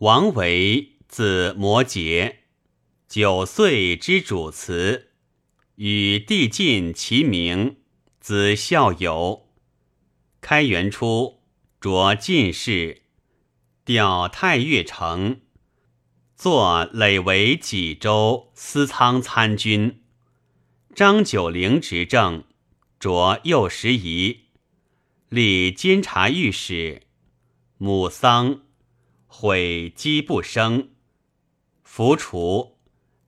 王维，字摩诘，九岁之主祠，与帝晋齐名，子孝友。开元初，着进士，调太岳丞，作累为济州司仓参军。张九龄执政，着右拾遗，历监察御史，母丧。悔积不生，伏除，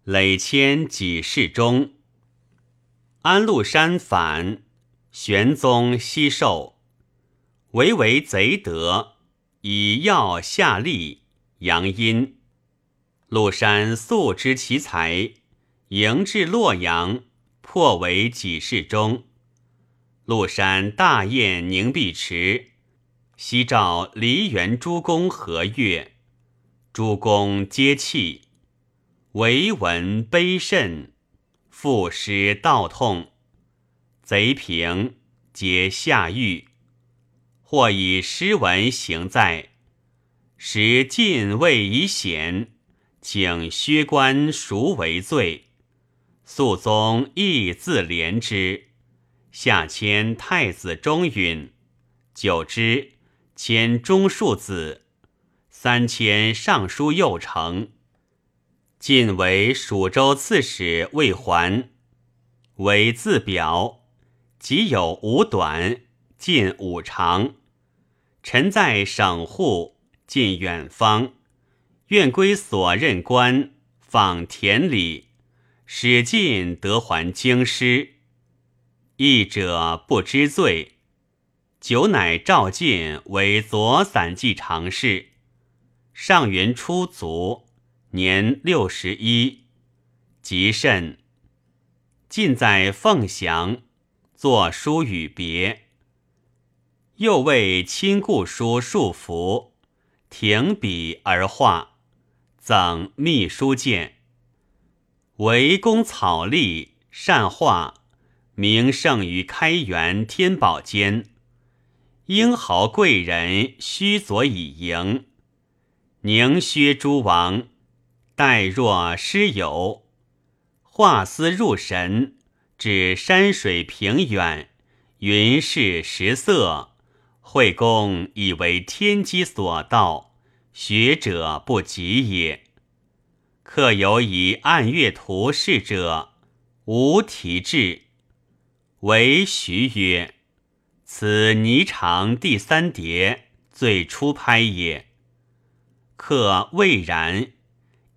累迁给事中。安禄山反，玄宗西狩，唯为贼得，以药下吏，阳阴。禄山素知其才，迎至洛阳，破为己事中。禄山大宴凝碧池。夕照梨园诸公和悦，诸公皆泣，唯闻悲甚，赋诗道痛。贼平，皆下狱。或以诗文行在，时晋位已显，请薛官赎为罪。肃宗亦自怜之，下迁太子中允。久之。迁中庶子，三迁尚书右丞。晋为蜀州刺史，未还。为自表，己有五短，近五长。臣在省户，近远方，愿归所任官，访田里，使尽得还京师。义者不知罪。久乃召见为左散骑常侍，上元初卒，年六十一，极甚。晋在凤翔，作书与别。又为亲故书数幅，停笔而画，赠秘书监。为公草隶，善画，名盛于开元天宝间。英豪贵人须佐以迎，宁薛诸王待若师友，画思入神，指山水平远，云势石色，惠公以为天机所到，学者不及也。客有以按月图示者，无题志，为徐曰。此霓裳第三叠最初拍也。客未然，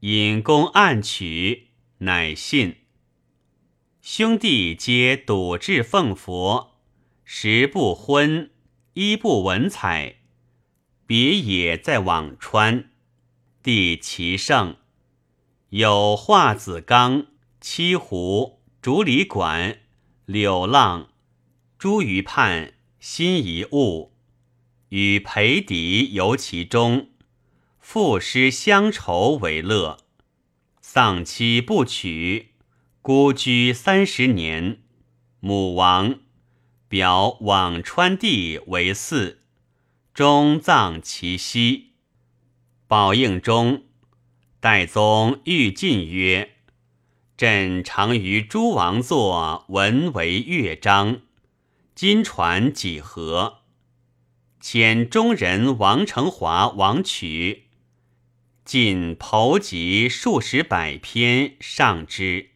引公暗取，乃信。兄弟皆笃志奉佛，食不荤，衣不文采。别也在辋川，地其盛，有华子冈、七湖、竹里馆、柳浪、茱萸畔。心一物，与裴迪游其中，赋诗乡愁为乐。丧妻不娶，孤居三十年。母亡，表辋川地为嗣，终葬其西。宝应中，代宗欲进曰：“朕常于诸王座，文为乐章。”今传几何？遣中人王成华王取，尽剖集数十百篇上之。